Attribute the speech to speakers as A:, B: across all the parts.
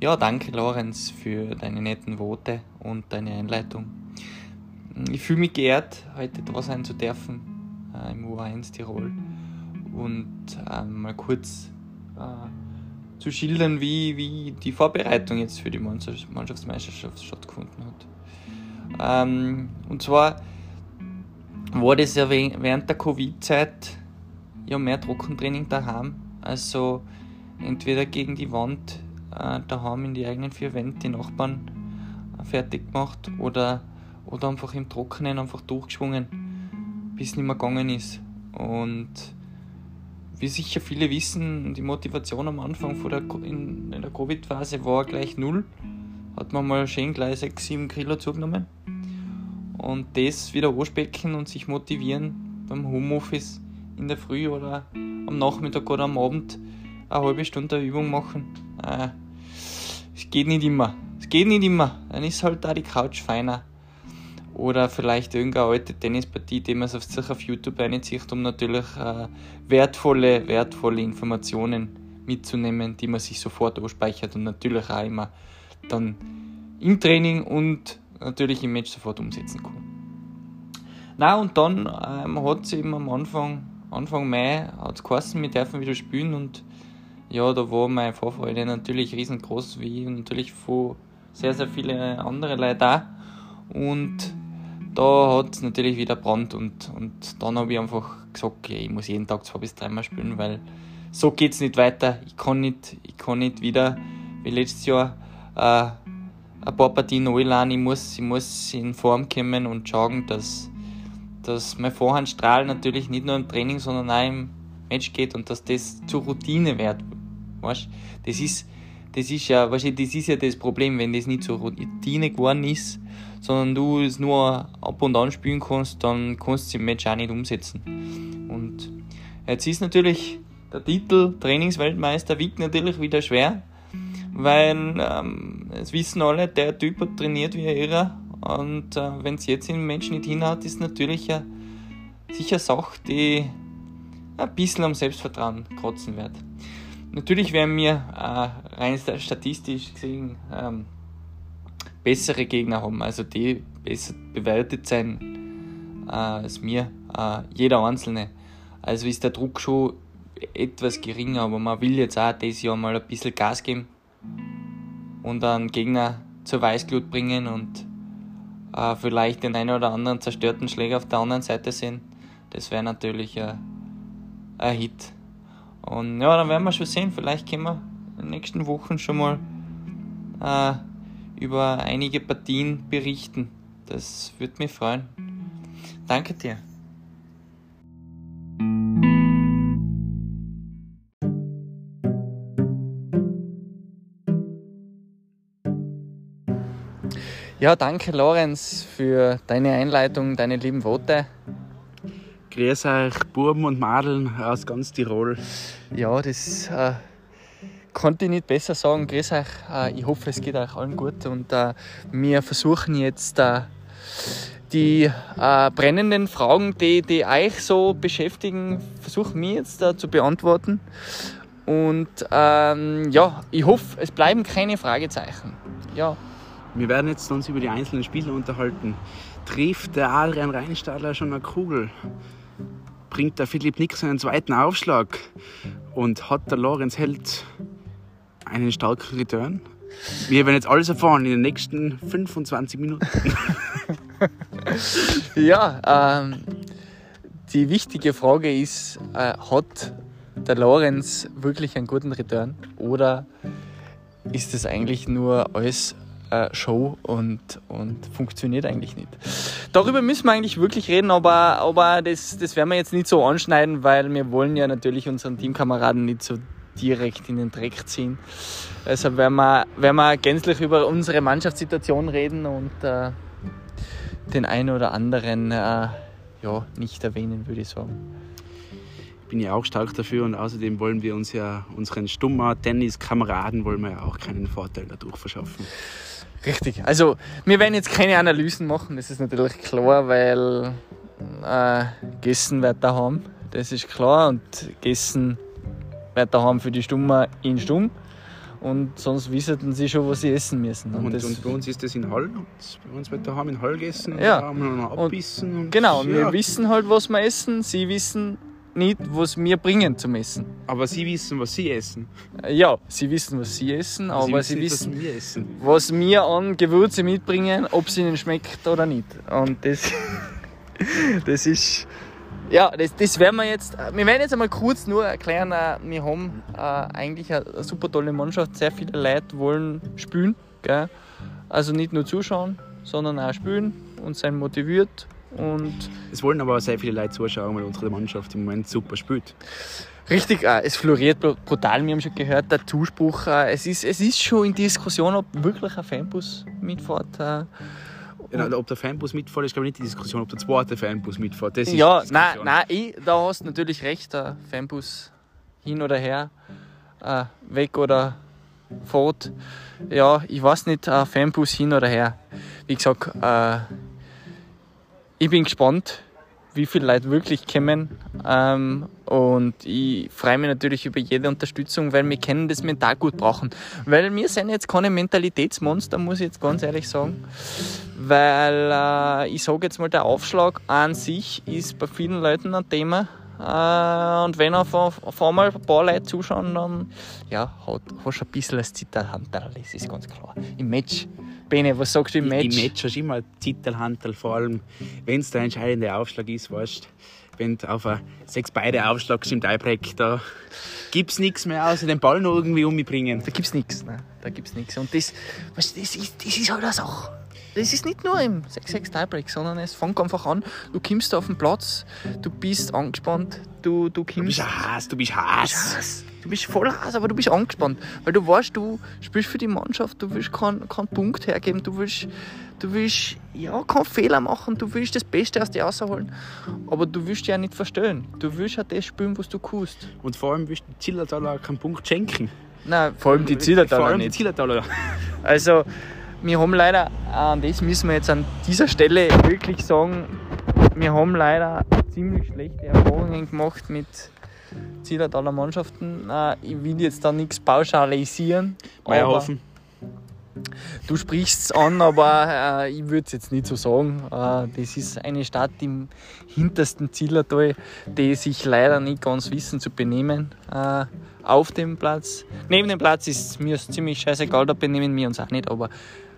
A: ja, danke Lorenz für deine netten Worte und deine Einleitung. Ich fühle mich geehrt, heute da sein zu dürfen äh, im U1 Tirol und äh, mal kurz äh, zu schildern, wie, wie die Vorbereitung jetzt für die Mannschaftsmeisterschaft stattgefunden hat. Ähm, und zwar war das ja während der Covid-Zeit ja mehr Trockentraining daheim. Also entweder gegen die Wand äh, daheim in die eigenen vier Wände die Nachbarn äh, fertig gemacht oder, oder einfach im Trockenen einfach durchgeschwungen, bis es nicht mehr gegangen ist. Und wie sicher viele wissen, die Motivation am Anfang von der, in, in der Covid-Phase war gleich null. Hat man mal schön gleich 6, 7 Kilo zugenommen. Und das wieder anspecken und sich motivieren beim Homeoffice in der Früh oder am Nachmittag oder am Abend eine halbe Stunde Übung machen. Äh, es geht nicht immer. Es geht nicht immer. Dann ist halt da die Couch feiner. Oder vielleicht irgendeine alte Tennispartie, die man sich auf YouTube reinzieht, um natürlich äh, wertvolle, wertvolle Informationen mitzunehmen, die man sich sofort ausspeichert und natürlich auch immer dann im Training und natürlich im Match sofort umsetzen kann. Na und dann ähm, hat es eben am Anfang, Anfang Mai hat's geheißen, wir dürfen wieder spielen und ja, da war meine Vorfreude natürlich riesengroß, wie natürlich von sehr, sehr viele andere Leute da. Und da hat es natürlich wieder Brand und, und dann habe ich einfach gesagt, okay, ich muss jeden Tag zwei bis dreimal spielen, weil so geht es nicht weiter. Ich kann nicht, ich kann nicht wieder wie letztes Jahr äh, ein paar Partien anladen. Ich muss, ich muss in Form kommen und schauen, dass, dass mein Vorhandstrahl natürlich nicht nur im Training, sondern auch im Match geht und dass das zur Routine wird. Weißt? Das ist, das ist ja, weißt das ist ja das Problem, wenn das nicht zur Routine geworden ist, sondern du es nur ab und an spielen kannst, dann kannst du es im Match auch nicht umsetzen. Und jetzt ist natürlich der Titel Trainingsweltmeister wiegt natürlich wieder schwer, weil ähm, es wissen alle, der Typ hat trainiert wie er irre und äh, wenn es jetzt im Match nicht hinhaut, ist natürlich ja sicher Sache, die ein bisschen am Selbstvertrauen kratzen wird. Natürlich werden wir äh, rein statistisch gesehen ähm, bessere Gegner haben, also die besser bewertet sein äh, als mir, äh, jeder Einzelne. Also ist der Druck schon etwas geringer, aber man will jetzt auch dieses Jahr mal ein bisschen Gas geben und einen Gegner zur Weißglut bringen und äh, vielleicht den einen oder anderen zerstörten Schläger auf der anderen Seite sehen. Das wäre natürlich ein, ein Hit. Und ja, dann werden wir schon sehen. Vielleicht können wir in den nächsten Wochen schon mal äh, über einige Partien berichten. Das würde mich freuen. Danke dir. Ja, danke Lorenz für deine Einleitung, deine lieben Worte.
B: Grüß euch, Buben und Madeln aus ganz Tirol.
A: Ja, das äh, konnte ich nicht besser sagen. Grüß euch. Äh, ich hoffe, es geht euch allen gut. Und äh, wir versuchen jetzt äh, die äh, brennenden Fragen, die, die euch so beschäftigen, versuchen wir jetzt äh, zu beantworten. Und ähm, ja, ich hoffe, es bleiben keine Fragezeichen. Ja.
B: Wir werden jetzt uns über die einzelnen Spiele unterhalten. Trifft der Adrian Reinstadler schon eine Kugel? Bringt der Philipp Nix einen zweiten Aufschlag und hat der Lorenz Held einen starken Return. Wir werden jetzt alles erfahren in den nächsten 25 Minuten.
A: ja, ähm, die wichtige Frage ist, äh, hat der Lorenz wirklich einen guten Return oder ist es eigentlich nur alles äh, Show und, und funktioniert eigentlich nicht. Darüber müssen wir eigentlich wirklich reden, aber, aber das, das werden wir jetzt nicht so anschneiden, weil wir wollen ja natürlich unseren Teamkameraden nicht so direkt in den Dreck ziehen. Deshalb werden wir, werden wir gänzlich über unsere Mannschaftssituation reden und äh, den einen oder anderen äh, ja, nicht erwähnen, würde ich sagen.
B: Ich bin ja auch stark dafür und außerdem wollen wir uns ja unseren stummer Tenniskameraden wollen wir ja auch keinen Vorteil dadurch verschaffen.
A: Richtig. Also, wir werden jetzt keine Analysen machen, das ist natürlich klar, weil äh, Gessen wird da haben. Das ist klar. Und Gessen wird da haben für die Stummer in Stumm. Und sonst wissen sie schon, was sie essen müssen.
B: Und,
A: das,
B: und bei uns ist das in Hall. Und bei uns wird daheim in Hall gegessen.
A: Ja.
B: Und da haben wir noch abbissen. Und,
A: genau,
B: ja.
A: wir wissen halt, was wir essen. Sie wissen nicht, was wir bringen zum Essen.
B: Aber sie wissen, was sie essen.
A: Ja, sie wissen, was sie essen, aber sie,
B: nicht,
A: wissen,
B: was wir essen.
A: was wir an Gewürze mitbringen, ob es ihnen schmeckt oder nicht. Und das, das ist. Ja, das, das werden wir jetzt. Wir werden jetzt einmal kurz nur erklären. äh, Wir haben äh, eigentlich eine, eine super tolle Mannschaft. Sehr viele Leute wollen spielen. Gell? Also nicht nur zuschauen, sondern auch spielen und sein motiviert. Und
B: Es wollen aber auch sehr viele Leute zuschauen, weil unsere Mannschaft im Moment super spielt.
A: Richtig, äh, es floriert br- brutal. Wir haben schon gehört, der Zuspruch. Äh, es, ist, es ist schon in Diskussion, ob wirklich ein Fanbus mitfährt. Äh,
B: Ja, ob der Fanbus mitfährt, ist glaube ich nicht die Diskussion, ob der zweite Fanbus mitfährt. Das ist
A: ja, nein, nein, ich, da hast du natürlich recht. Der Fanbus hin oder her, weg oder fort. Ja, ich weiß nicht, ein Fanbus hin oder her. Wie gesagt, ich bin gespannt, wie viele Leute wirklich kommen. Ähm, und ich freue mich natürlich über jede Unterstützung, weil wir können das mental gut brauchen. Weil wir sind jetzt keine Mentalitätsmonster, muss ich jetzt ganz ehrlich sagen. Weil äh, ich sage jetzt mal, der Aufschlag an sich ist bei vielen Leuten ein Thema. Äh, und wenn auf, auf, einmal ein paar Leute zuschauen, dann ja, hast du ein bisschen das Zitterhandel, das ist ganz klar. Im Match. Bene, was sagst du im Match?
B: Im Match hast du immer Zitterhandel, vor allem wenn es der entscheidende Aufschlag ist, weißt wenn du auf ein sechs beide aufschlagst im Tiebreak, da gibt es nichts mehr außer den Ball noch irgendwie umbringen.
A: Da gibt's nichts. Ne? Da gibt's nichts. Und das, weißt, du, das, ist, das ist halt eine Sache. Das ist nicht nur im 6-6 Tiebreak, sondern es fängt einfach an. Du kommst auf den Platz, du bist angespannt, du, du
B: Du bist
A: kommst.
B: ein Hass, du bist Hass.
A: Du bist voll Hass, aber du bist angespannt. Weil du weißt, du spielst für die Mannschaft, du willst keinen, keinen Punkt hergeben, du willst, du willst ja, keinen Fehler machen, du willst das Beste aus dir rausholen. Aber du willst dich ja nicht verstellen. Du willst ja das spielen, was du kannst.
B: Und vor allem willst du die Zillertaler keinen Punkt schenken.
A: Nein, vor allem die
B: Vor
A: Zillertaler
B: allem
A: nicht.
B: die Zillertaler.
A: Also, wir haben leider, an das müssen wir jetzt an dieser Stelle wirklich sagen, wir haben leider ziemlich schlechte Erfahrungen gemacht mit Zillertaler Mannschaften. Äh, Ich will jetzt da nichts pauschalisieren.
B: Meierhofen.
A: Du sprichst es an, aber äh, ich würde es jetzt nicht so sagen. Äh, das ist eine Stadt im hintersten Zillertal, die sich leider nicht ganz wissen zu benehmen. Äh, auf dem Platz. Neben dem Platz ist mir ziemlich scheißegal, da benehmen wir uns auch nicht, aber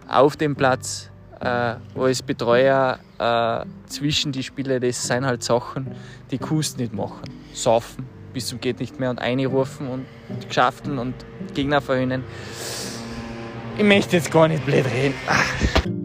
A: auf dem Platz äh, als Betreuer äh, zwischen die Spiele, das sind halt Sachen, die du nicht machen. Saufen bis zum geht nicht mehr und einrufen und geschaften und Gegner verhöhnen. Ich möchte jetzt gar nicht blöd reden.